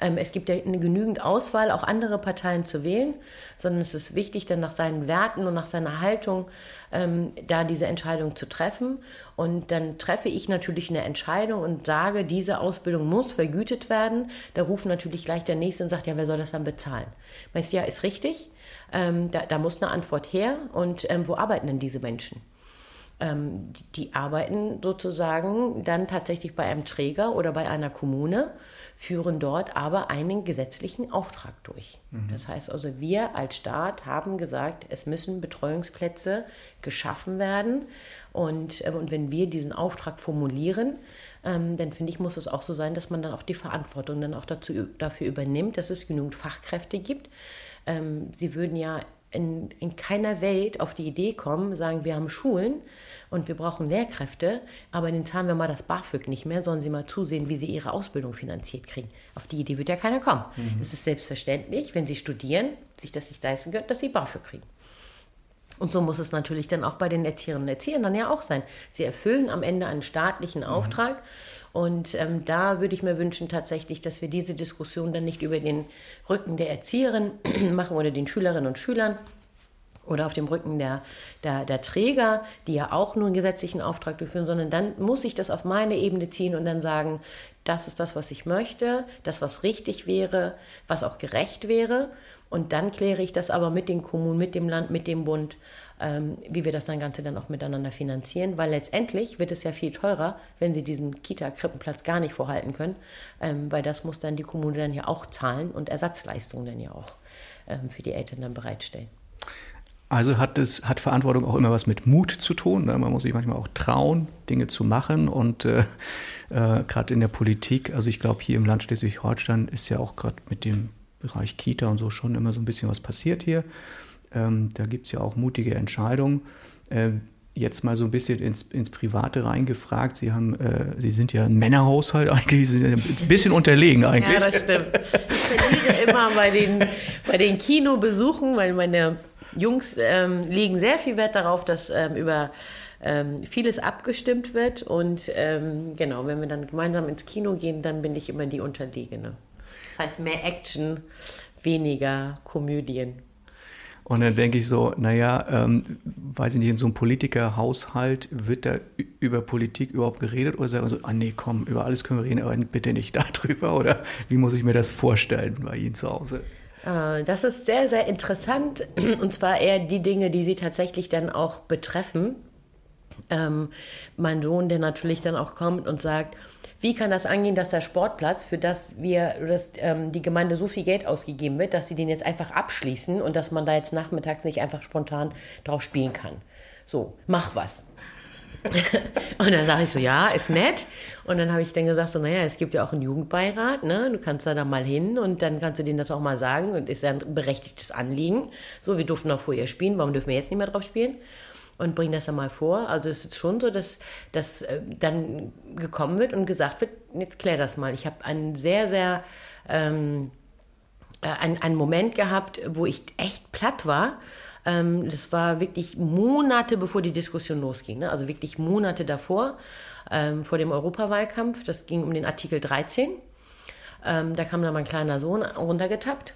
Ähm, es gibt ja eine genügend Auswahl, auch andere Parteien zu wählen, sondern es ist wichtig, dann nach seinen Werten und nach seiner Haltung ähm, da diese Entscheidung zu treffen. Und dann treffe ich natürlich eine Entscheidung und sage, diese Ausbildung muss vergütet werden. Da ruft natürlich gleich der Nächste und sagt, ja, wer soll das dann bezahlen? Meinst du, ja, ist richtig. Ähm, da, da, muss eine Antwort her. Und ähm, wo arbeiten denn diese Menschen? Ähm, die arbeiten sozusagen dann tatsächlich bei einem Träger oder bei einer Kommune, führen dort aber einen gesetzlichen Auftrag durch. Mhm. Das heißt also, wir als Staat haben gesagt, es müssen Betreuungsplätze geschaffen werden. Und, äh, und wenn wir diesen Auftrag formulieren, ähm, dann finde ich, muss es auch so sein, dass man dann auch die Verantwortung dann auch dazu, dafür übernimmt, dass es genügend Fachkräfte gibt. Ähm, sie würden ja in, in keiner Welt auf die Idee kommen, sagen, wir haben Schulen und wir brauchen Lehrkräfte, aber dann zahlen wir mal das BAföG nicht mehr, sollen sie mal zusehen, wie sie ihre Ausbildung finanziert kriegen. Auf die Idee wird ja keiner kommen. Mhm. Es ist selbstverständlich, wenn sie studieren, sich das nicht leisten können, dass sie BAföG kriegen. Und so muss es natürlich dann auch bei den Erzieherinnen und Erziehern dann ja auch sein. Sie erfüllen am Ende einen staatlichen mhm. Auftrag. Mhm. Und ähm, da würde ich mir wünschen tatsächlich, dass wir diese Diskussion dann nicht über den Rücken der Erzieherin [CLEARS THROAT] machen oder den Schülerinnen und Schülern, oder auf dem Rücken der, der, der, Träger, die ja auch nur einen gesetzlichen Auftrag durchführen, sondern dann muss ich das auf meine Ebene ziehen und dann sagen, das ist das, was ich möchte, das, was richtig wäre, was auch gerecht wäre. Und dann kläre ich das aber mit den Kommunen, mit dem Land, mit dem Bund, ähm, wie wir das dann Ganze dann auch miteinander finanzieren, weil letztendlich wird es ja viel teurer, wenn sie diesen Kita-Krippenplatz gar nicht vorhalten können, ähm, weil das muss dann die Kommune dann ja auch zahlen und Ersatzleistungen dann ja auch ähm, für die Eltern dann bereitstellen. Also hat es hat Verantwortung auch immer was mit Mut zu tun. Ne? Man muss sich manchmal auch trauen, Dinge zu machen. Und äh, äh, gerade in der Politik, also ich glaube, hier im Land Schleswig-Holstein ist ja auch gerade mit dem Bereich Kita und so schon immer so ein bisschen was passiert hier. Ähm, da gibt es ja auch mutige Entscheidungen. Ähm, jetzt mal so ein bisschen ins, ins Private reingefragt. Sie haben, äh, Sie sind ja ein Männerhaushalt eigentlich, Sie sind ein bisschen unterlegen eigentlich. Ja, das stimmt. Ich verliere immer bei den, bei den Kinobesuchen, weil meine Jungs ähm, legen sehr viel Wert darauf, dass ähm, über ähm, vieles abgestimmt wird. Und ähm, genau, wenn wir dann gemeinsam ins Kino gehen, dann bin ich immer die Unterlegene. Das heißt mehr Action, weniger Komödien. Und dann denke ich so, naja, ähm, weiß ich nicht, in so einem Politikerhaushalt wird da über Politik überhaupt geredet oder sagen so, ah nee, komm, über alles können wir reden, aber bitte nicht [LAUGHS] darüber oder wie muss ich mir das vorstellen bei Ihnen zu Hause? Äh, das ist sehr, sehr interessant [CLEARS THROAT] und zwar eher die Dinge, die Sie tatsächlich dann auch betreffen. Ähm, mein Sohn, der natürlich dann auch kommt und sagt, wie kann das angehen, dass der Sportplatz, für das wir, dass ähm, die Gemeinde so viel Geld ausgegeben wird, dass sie den jetzt einfach abschließen und dass man da jetzt nachmittags nicht einfach spontan drauf spielen kann? So, mach was. [LAUGHS] und dann sage ich so, ja, ist nett. Und dann habe ich dann gesagt, so, naja, es gibt ja auch einen Jugendbeirat, ne? Du kannst da dann mal hin und dann kannst du denen das auch mal sagen und ist ja ein berechtigtes Anliegen. So, wir durften auch vorher spielen, warum dürfen wir jetzt nicht mehr drauf spielen? Und bring das dann mal vor. Also es ist schon so, dass, dass äh, dann gekommen wird und gesagt wird, jetzt klär das mal. Ich habe einen sehr, sehr ähm, äh, einen, einen Moment gehabt, wo ich echt platt war ähm, das war wirklich Monate bevor die Diskussion losging, ne? also wirklich Monate davor, ähm, vor dem Europawahlkampf. Das ging um den Artikel 13. Ähm, da kam dann mein kleiner Sohn runtergetappt.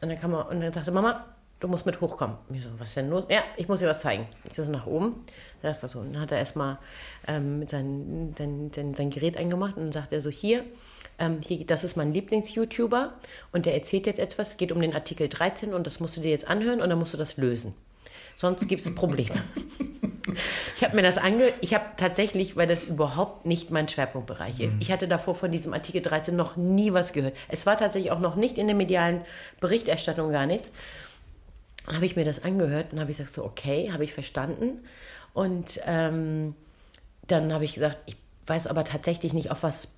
Und, dann kam er, und dann sagte Mama, du musst mit hochkommen. Ich so, was ist denn los? Ja, ich muss dir was zeigen. Ich so nach oben. Da so. Und dann hat er erstmal ähm, sein, sein, sein, sein Gerät eingemacht und dann sagt er so, hier, ähm, hier, das ist mein Lieblings-YouTuber und der erzählt jetzt etwas, es geht um den Artikel 13 und das musst du dir jetzt anhören und dann musst du das lösen. Sonst gibt es Probleme. ich habe mir das ange... Ich habe tatsächlich, weil das überhaupt nicht mein Schwerpunktbereich ist, mhm. ich hatte davor von diesem Artikel 13 noch nie was gehört. Es war tatsächlich auch noch nicht in der medialen Berichterstattung gar nichts. Habe ich mir das angehört und habe ich gesagt, so, okay, habe ich verstanden. Und ähm, dann habe ich gesagt, ich weiß aber tatsächlich nicht, auf was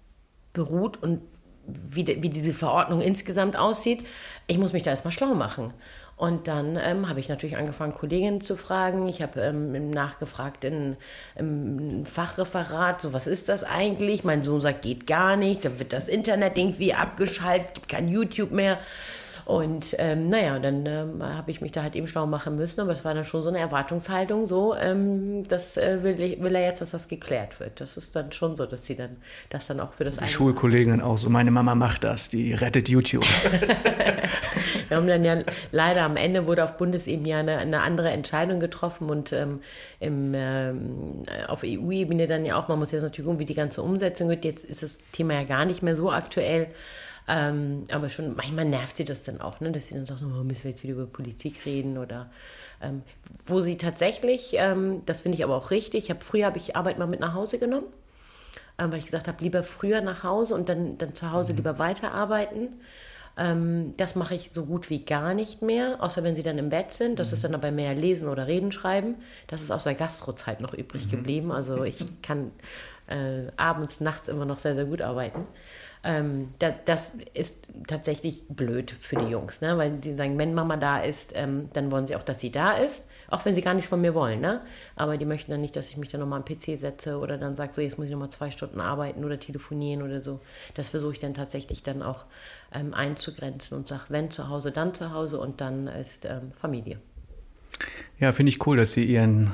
beruht und wie, wie diese Verordnung insgesamt aussieht. Ich muss mich da erstmal schlau machen. Und dann ähm, habe ich natürlich angefangen, Kolleginnen zu fragen. Ich habe ähm, nachgefragt in, im Fachreferat, so was ist das eigentlich? Mein Sohn sagt, geht gar nicht. Da wird das Internet irgendwie abgeschaltet, gibt kein YouTube mehr. Und ähm, naja, dann ähm, habe ich mich da halt eben schlau machen müssen, aber es war dann schon so eine Erwartungshaltung, so, ähm, das äh, will, ich, will, er jetzt, dass das geklärt wird. Das ist dann schon so, dass sie dann das dann auch für das Die Schulkolleginnen auch so, meine Mama macht das, die rettet YouTube. [LAUGHS] Wir haben dann ja leider am Ende wurde auf Bundesebene ja eine, eine andere Entscheidung getroffen und ähm, im, ähm, auf EU-Ebene dann ja auch, man muss jetzt natürlich gucken, wie die ganze Umsetzung wird. Jetzt ist das Thema ja gar nicht mehr so aktuell. Ähm, aber schon manchmal nervt sie das dann auch, ne? dass sie dann sagt, oh, müssen wir jetzt wieder über Politik reden oder ähm, wo sie tatsächlich, ähm, das finde ich aber auch richtig, ich hab, früher habe ich Arbeit mal mit nach Hause genommen, ähm, weil ich gesagt habe, lieber früher nach Hause und dann, dann zu Hause mhm. lieber weiterarbeiten. Ähm, das mache ich so gut wie gar nicht mehr, außer wenn sie dann im Bett sind. Das mhm. ist dann aber mehr Lesen oder Reden schreiben. Das ist aus der Gastrozeit noch übrig mhm. geblieben. Also ich kann äh, abends, nachts immer noch sehr, sehr gut arbeiten. Ähm, da, das ist tatsächlich blöd für die Jungs, ne? weil die sagen, wenn Mama da ist, ähm, dann wollen sie auch, dass sie da ist, auch wenn sie gar nichts von mir wollen. Ne? Aber die möchten dann nicht, dass ich mich dann nochmal am PC setze oder dann sage, so jetzt muss ich nochmal zwei Stunden arbeiten oder telefonieren oder so. Das versuche ich dann tatsächlich dann auch ähm, einzugrenzen und sage, wenn zu Hause, dann zu Hause und dann ist ähm, Familie. Ja, finde ich cool, dass Sie Ihren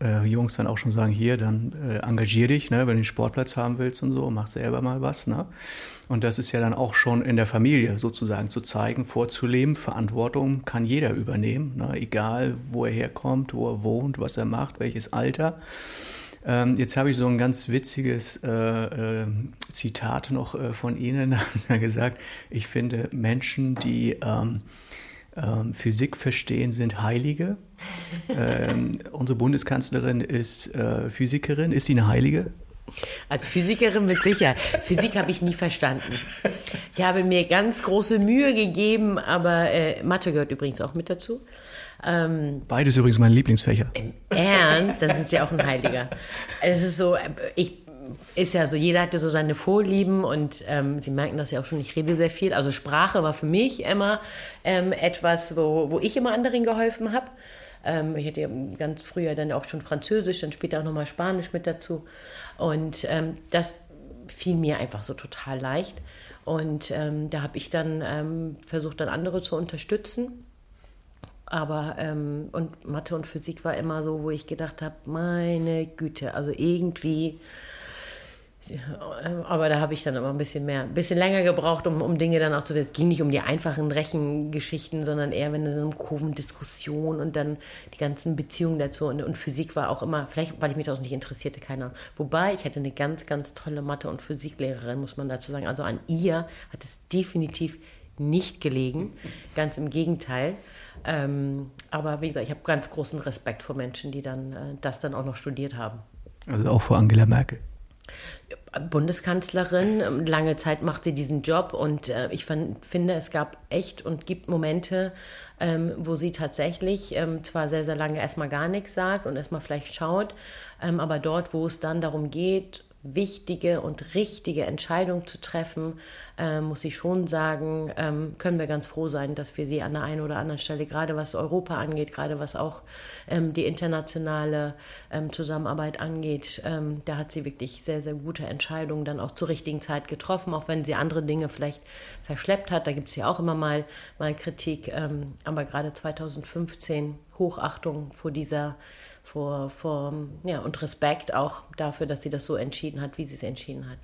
äh, Jungs dann auch schon sagen, hier, dann äh, engagier dich, ne, wenn du den Sportplatz haben willst und so, mach selber mal was. Ne? Und das ist ja dann auch schon in der Familie sozusagen zu zeigen, vorzuleben. Verantwortung kann jeder übernehmen, ne? egal wo er herkommt, wo er wohnt, was er macht, welches Alter. Ähm, jetzt habe ich so ein ganz witziges äh, äh, Zitat noch äh, von Ihnen. [LAUGHS] Da haben Sie gesagt, ich finde Menschen, die... Ähm, ähm, Physik verstehen, sind Heilige. [LAUGHS] ähm, unsere Bundeskanzlerin ist äh, Physikerin. Ist sie eine Heilige? Als Physikerin mit sicher. Physik habe ich nie verstanden. Ich habe mir ganz große Mühe gegeben, aber äh, Mathe gehört übrigens auch mit dazu. Ähm, Beides übrigens meine Lieblingsfächer. Im Ernst? Dann sind sie auch ein Heiliger. Es ist so, ich ist ja so, jeder hatte so seine Vorlieben und ähm, Sie merken das ja auch schon, ich rede sehr viel. Also Sprache war für mich immer ähm, etwas, wo, wo ich immer anderen geholfen habe. Ähm, ich hatte ganz früher dann auch schon Französisch, dann später auch nochmal Spanisch mit dazu. Und ähm, das fiel mir einfach so total leicht. Und ähm, da habe ich dann ähm, versucht, dann andere zu unterstützen. Aber und Mathe und Physik war immer so, wo ich gedacht habe, meine Güte, also irgendwie aber da habe ich dann immer ein bisschen mehr, ein bisschen länger gebraucht, um, um Dinge dann auch zu wissen. Es ging nicht um die einfachen Rechengeschichten, sondern eher wenn eine Kurvendiskussion und dann die ganzen Beziehungen dazu. Und, und Physik war auch immer, vielleicht weil ich mich das auch nicht interessierte, keiner. Wobei ich hatte eine ganz, ganz tolle Mathe- und Physiklehrerin, muss man dazu sagen. Also an ihr hat es definitiv nicht gelegen. Ganz im Gegenteil. Ähm, aber wie gesagt, ich habe ganz großen Respekt vor Menschen, die dann äh, das dann auch noch studiert haben. Also auch vor Angela Merkel. Bundeskanzlerin. Lange Zeit macht sie diesen Job und äh, ich fand, finde, es gab echt und gibt Momente, ähm, wo sie tatsächlich ähm, zwar sehr, sehr lange erstmal gar nichts sagt und erstmal vielleicht schaut, ähm, aber dort, wo es dann darum geht, wichtige und richtige Entscheidung zu treffen, äh, muss ich schon sagen, ähm, können wir ganz froh sein, dass wir sie an der einen oder anderen Stelle, gerade was Europa angeht, gerade was auch ähm, die internationale ähm, Zusammenarbeit angeht, ähm, da hat sie wirklich sehr, sehr gute Entscheidungen dann auch zur richtigen Zeit getroffen, auch wenn sie andere Dinge vielleicht verschleppt hat. Da gibt es ja auch immer mal, mal Kritik, ähm, aber gerade 2015 Hochachtung vor dieser vor, vor, ja, und Respekt auch dafür, dass sie das so entschieden hat, wie sie es entschieden hat.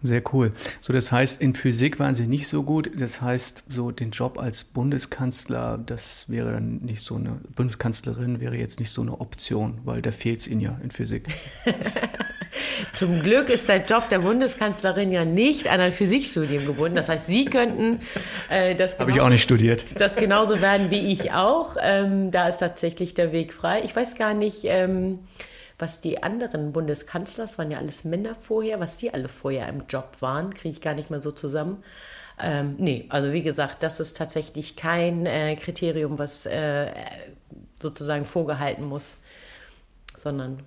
Sehr cool. So, das heißt, in Physik waren Sie nicht so gut. Das heißt, so den Job als Bundeskanzler, das wäre dann nicht so eine, Bundeskanzlerin wäre jetzt nicht so eine Option, weil da fehlt es Ihnen ja in Physik. [LAUGHS] Zum Glück ist der Job der Bundeskanzlerin ja nicht an ein Physikstudium gebunden. Das heißt, Sie könnten äh, das Habe ich auch nicht studiert. Das genauso werden wie ich auch. Ähm, da ist tatsächlich der Weg frei. Ich weiß gar nicht. Ähm, was die anderen Bundeskanzler, das waren ja alles Männer vorher, was die alle vorher im Job waren, kriege ich gar nicht mehr so zusammen. Ähm, nee, also wie gesagt, das ist tatsächlich kein äh, Kriterium, was äh, sozusagen vorgehalten muss, sondern.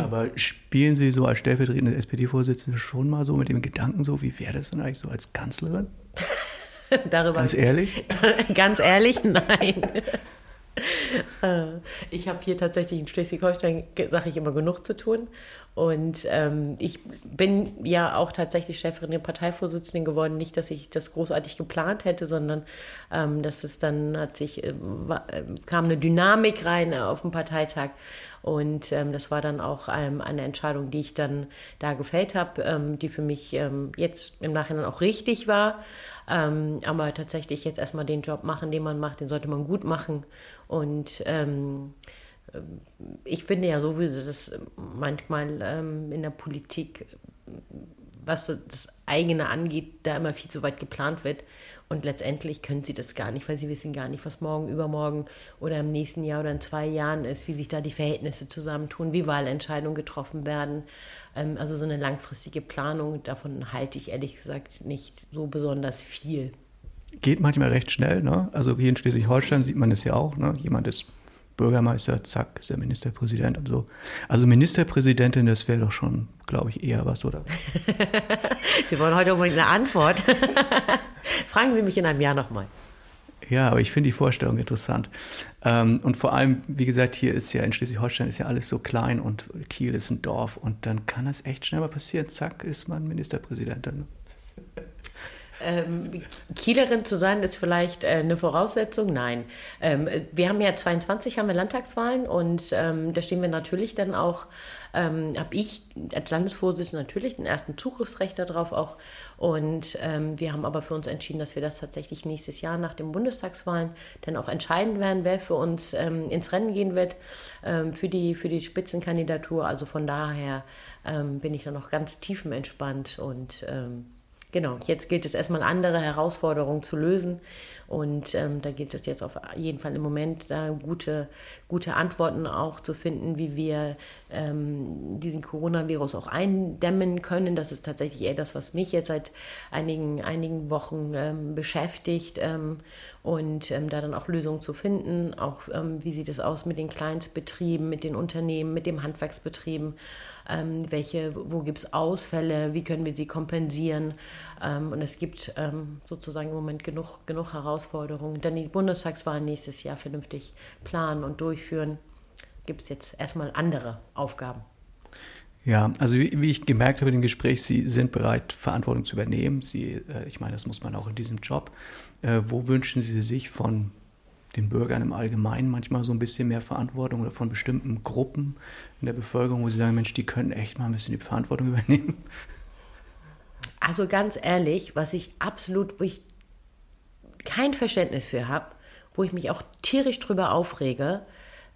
Aber spielen Sie so als stellvertretende SPD-Vorsitzende schon mal so mit dem Gedanken so, wie wäre das denn eigentlich so als Kanzlerin? [LAUGHS] Darüber ganz ehrlich? [LAUGHS] ganz ehrlich, nein. Äh, ich habe hier tatsächlich in Schleswig-Holstein, sage ich immer, genug zu tun. Und ähm, ich bin ja auch tatsächlich Chefin der Parteivorsitzenden geworden. Nicht, dass ich das großartig geplant hätte, sondern ähm, dass es dann hat sich, äh, äh kam eine Dynamik rein auf dem Parteitag. Und ähm, das war dann auch ähm, eine Entscheidung, die ich dann da gefällt habe, ähm, die für mich ähm, jetzt im Nachhinein auch richtig war. Ähm, aber tatsächlich jetzt erstmal den Job machen, den man macht, den sollte man gut machen. Und ähm, ich finde ja sowieso, dass manchmal ähm, in der Politik was das eigene angeht, da immer viel zu weit geplant wird. Und letztendlich können sie das gar nicht, weil sie wissen gar nicht, was morgen, übermorgen oder im nächsten Jahr oder in zwei Jahren ist, wie sich da die Verhältnisse zusammentun, wie Wahlentscheidungen getroffen werden. Ähm, also so eine langfristige Planung, davon halte ich ehrlich gesagt nicht so besonders viel. Geht manchmal recht schnell, ne? Also hier in Schleswig-Holstein sieht man es ja auch, ne? Jemand ist Bürgermeister, zack, ist der Ministerpräsident und so. Also Ministerpräsidentin, das wäre doch schon, glaube ich, eher was, oder? [LAUGHS] Sie wollen heute übrigens eine Antwort. [LAUGHS] Fragen Sie mich in einem Jahr nochmal. Ja, aber ich finde die Vorstellung interessant. Ähm, und vor allem, wie gesagt, hier ist ja in Schleswig-Holstein ist ja alles so klein und Kiel ist ein Dorf und dann kann das echt schnell mal passieren. Zack, ist man Ministerpräsident. Ähm, Kielerin zu sein ist vielleicht äh, eine Voraussetzung? Nein. Ähm, wir haben ja 22 haben wir Landtagswahlen und ähm, da stehen wir natürlich dann auch, ähm, habe ich als Landesvorsitzende natürlich den ersten Zugriffsrecht darauf auch. Und ähm, wir haben aber für uns entschieden, dass wir das tatsächlich nächstes Jahr nach den Bundestagswahlen dann auch entscheiden werden, wer für uns ähm, ins Rennen gehen wird für, die, für die Spitzenkandidatur. Also von daher bin ich dann noch ganz tiefenentspannt und Genau, jetzt gilt es erstmal andere Herausforderungen zu lösen und ähm, da gilt es jetzt auf jeden Fall im Moment da gute, gute Antworten auch zu finden, wie wir ähm, diesen Coronavirus auch eindämmen können. Das ist tatsächlich eher das, was mich jetzt seit einigen, einigen Wochen ähm, beschäftigt ähm, und ähm, da dann auch Lösungen zu finden. Auch ähm, wie sieht es aus mit den Kleinstbetrieben, mit den Unternehmen, mit den Handwerksbetrieben ähm, welche, wo gibt es Ausfälle, wie können wir sie kompensieren. Ähm, und es gibt ähm, sozusagen im Moment genug, genug Herausforderungen. Dann die Bundestagswahlen nächstes Jahr vernünftig planen und durchführen, gibt es jetzt erstmal andere Aufgaben. Ja, also wie, wie, ich gemerkt habe dem Gespräch, Sie sind bereit, Verantwortung zu übernehmen. Sie, äh, ich meine, das muss man auch in diesem Job. Äh, wo wünschen Sie sich von den Bürgern im Allgemeinen manchmal so ein bisschen mehr Verantwortung oder von bestimmten Gruppen in der Bevölkerung, wo sie sagen, Mensch, die können echt mal ein bisschen die Verantwortung [LAUGHS] übernehmen? Also ganz ehrlich, was ich absolut, wo ich kein Verständnis für habe, wo ich mich auch tierisch drüber aufrege,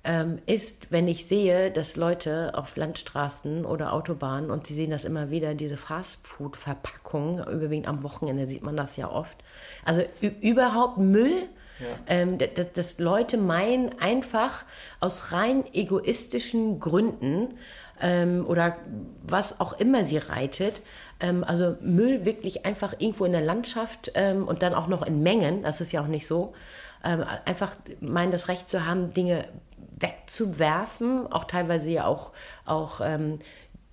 ähm, ist, wenn ich sehe, dass Leute auf Landstraßen oder Autobahnen, und Sie sehen das immer wieder, diese Fastfood-Verpackungen, überwiegend am Wochenende sieht man das ja oft, also überhaupt Müll ja. Ähm, dass, dass, Leute meinen, einfach aus rein egoistischen Gründen ähm, oder was auch immer sie reitet, ähm, also Müll wirklich einfach irgendwo in der Landschaft ähm, und dann auch noch in Mengen, das ist ja auch nicht so, einfach meinen, das Recht zu haben, Dinge wegzuwerfen, auch teilweise ja auch, auch ähm,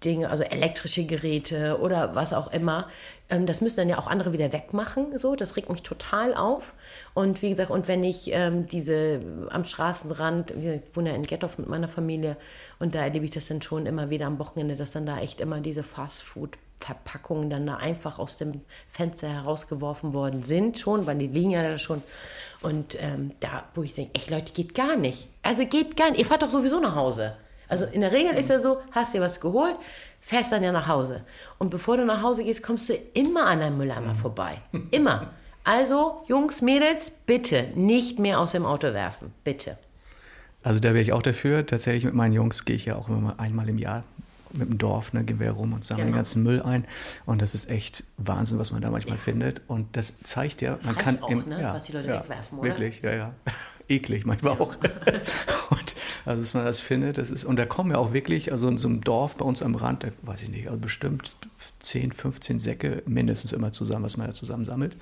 Dinge, also elektrische Geräte oder was auch immer, ähm, das müssen dann ja auch andere wieder wegmachen. So, das regt mich total auf. Und wie gesagt, und wenn ich ähm, diese am Straßenrand, ich wohne ja in Gettorf mit meiner Familie und da erlebe ich das dann schon immer wieder am Wochenende, dass dann da echt immer diese Fastfood Verpackungen dann da einfach aus dem Fenster herausgeworfen worden sind, schon, weil die liegen ja da schon. Und ähm, da, wo ich denke, echt Leute, geht gar nicht. Also geht gar nicht. Ihr fahrt doch sowieso nach Hause. Also in der Regel ist ja so, hast dir was geholt, fährst dann ja nach Hause. Und bevor du nach Hause gehst, kommst du immer an einem Mülleimer vorbei. Immer. Also, Jungs, Mädels, bitte nicht mehr aus dem Auto werfen. Bitte. Also da wäre ich auch dafür. Tatsächlich mit meinen Jungs gehe ich ja auch immer einmal im Jahr mit dem Dorf, ne, gehen wir rum und sammeln genau. den ganzen Müll ein. Und das ist echt Wahnsinn, was man da manchmal ja. findet. Und das zeigt ja, man Frech kann auch, im, ne? ja, was die Leute ja, wegwerfen, oder? Wirklich, ja, ja. [LAUGHS] Eklig manchmal auch. [LAUGHS] und also, dass man das findet, das ist, und da kommen ja auch wirklich, also in so einem Dorf bei uns am Rand, da weiß ich nicht, also bestimmt 10, 15 Säcke mindestens immer zusammen, was man da zusammen sammelt.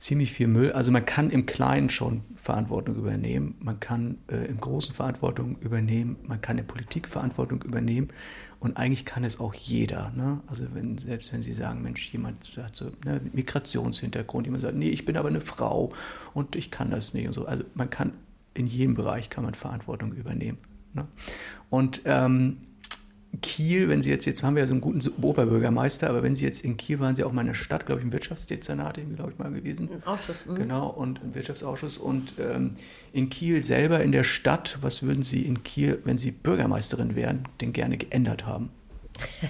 Ziemlich viel Müll. Also man kann im Kleinen schon Verantwortung übernehmen, man kann äh, im Großen Verantwortung übernehmen, man kann in Politik Verantwortung übernehmen. Und eigentlich kann es auch jeder. Ne? Also wenn, selbst wenn Sie sagen, Mensch, jemand hat so ne, Migrationshintergrund, jemand sagt, nee, ich bin aber eine Frau und ich kann das nicht und so. Also man kann in jedem Bereich kann man Verantwortung übernehmen. Ne? Und ähm, Kiel, wenn Sie jetzt, jetzt haben wir ja so einen guten Oberbürgermeister, aber wenn Sie jetzt in Kiel waren, Sie auch mal in der Stadt, glaube ich, im Wirtschaftsdezernat, glaube ich, mal gewesen. Ein Ausschuss. Mh. Genau, und im Wirtschaftsausschuss. Und ähm, in Kiel selber, in der Stadt, was würden Sie in Kiel, wenn Sie Bürgermeisterin wären, denn gerne geändert haben?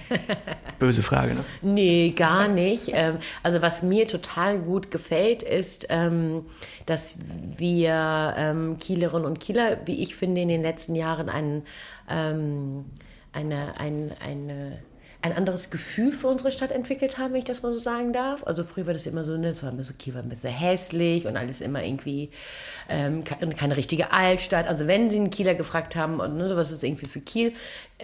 [LAUGHS] Böse Frage, ne? Nee, gar nicht. Ähm, also was mir total gut gefällt, ist, ähm, dass wir ähm, Kielerinnen und Kieler, wie ich finde, in den letzten Jahren einen eine, ein, eine, ein anderes Gefühl für unsere Stadt entwickelt haben, wenn ich das mal so sagen darf. Also früher war das immer so, ne, es war immer so, Kiel war ein bisschen hässlich und alles immer irgendwie ähm, keine richtige Altstadt. Also wenn sie einen Kieler gefragt haben, und ne, was ist irgendwie für Kiel,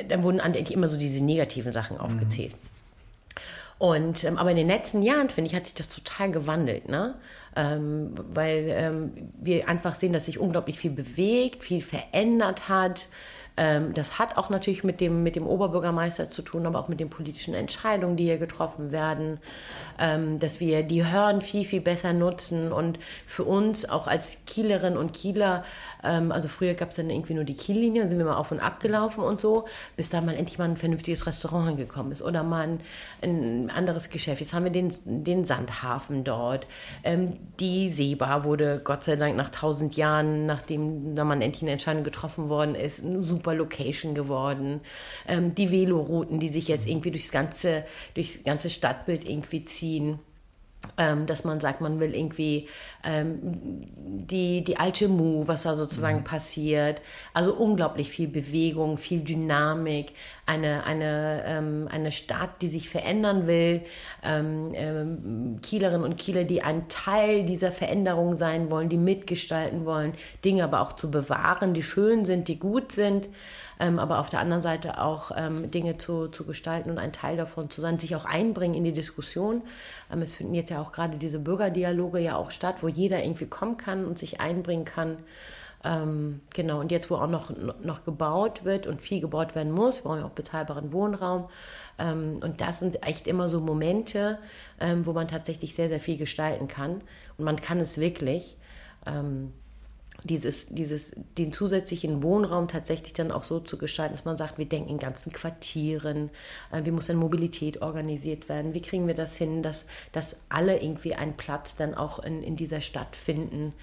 dann wurden eigentlich immer so diese negativen Sachen aufgezählt. Mhm. Und ähm, aber in den letzten Jahren, finde ich, hat sich das total gewandelt, ne? Ähm, weil ähm, wir einfach sehen, dass sich unglaublich viel bewegt, viel verändert hat. Ähm, das hat auch natürlich mit dem, mit dem Oberbürgermeister zu tun, aber auch mit den politischen Entscheidungen, die hier getroffen werden, ähm, dass wir die Hörn viel, viel besser nutzen und für uns auch als Kielerinnen und Kieler, ähm, also früher gab es dann irgendwie nur die Kiellinie, sind wir mal auf und ab gelaufen und so, bis da mal endlich mal ein vernünftiges Restaurant angekommen ist oder mal ein, ein anderes Geschäft. Jetzt haben wir den, den Sandhafen dort. die Seebar wurde Gott sei Dank nach tausend Jahren, nachdem da man endlich eine Entscheidung getroffen worden ist, super super Location geworden. Ähm, die Velorouten, die sich jetzt irgendwie durchs ganze, durchs ganze Stadtbild irgendwie ziehen. Ähm, dass man sagt, man will irgendwie ähm, die, die alte Mu, was da sozusagen mhm. passiert. Also unglaublich viel Bewegung, viel Dynamik, eine, eine, ähm, eine Stadt, die sich verändern will, ähm, ähm, Kielerinnen und Kieler, die ein Teil dieser Veränderung sein wollen, die mitgestalten wollen, Dinge aber auch zu bewahren, die schön sind, die gut sind ähm, aber auf der anderen Seite auch ähm, Dinge zu, zu gestalten und ein Teil davon zu sein, sich auch einbringen in die Diskussion. Ähm, es finden jetzt ja auch gerade diese Bürgerdialoge ja auch statt, wo jeder irgendwie kommen kann und sich einbringen kann. Ähm, genau, und jetzt, wo auch noch, noch gebaut wird und viel gebaut werden muss, brauchen wir auch bezahlbaren Wohnraum. Ähm, und das sind echt immer so Momente, ähm, wo man tatsächlich sehr, sehr viel gestalten kann. Und man kann es wirklich. Ähm, dieses, dieses, den zusätzlichen Wohnraum tatsächlich dann auch so zu gestalten, dass man sagt, wir denken in ganzen Quartieren, äh, wie muss denn Mobilität organisiert werden, wie kriegen wir das hin, dass, dass alle irgendwie einen Platz dann auch in, in dieser Stadt finden.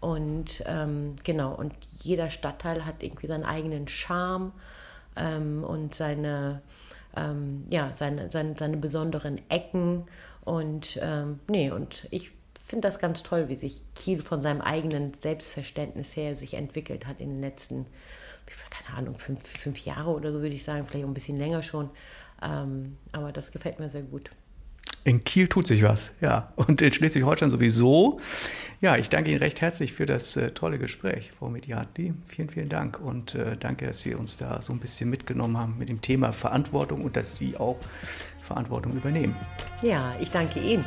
Und ähm, genau, und jeder Stadtteil hat irgendwie seinen eigenen Charme ähm, und seine, ähm, ja, seine, seine, seine besonderen Ecken. Und ähm, nee, und ich finde das ganz toll, wie sich Kiel von seinem eigenen Selbstverständnis her sich entwickelt hat in den letzten, keine Ahnung, fünf, fünf Jahre oder so würde ich sagen, vielleicht auch ein bisschen länger schon. Ähm, aber das gefällt mir sehr gut. In Kiel tut sich was, ja. Und in Schleswig-Holstein sowieso. Ja, ich danke Ihnen recht herzlich für das äh, tolle Gespräch, Frau Mediati. Vielen, vielen Dank und äh, danke, dass Sie uns da so ein bisschen mitgenommen haben mit dem Thema Verantwortung und dass Sie auch Verantwortung übernehmen. Ja, ich danke Ihnen.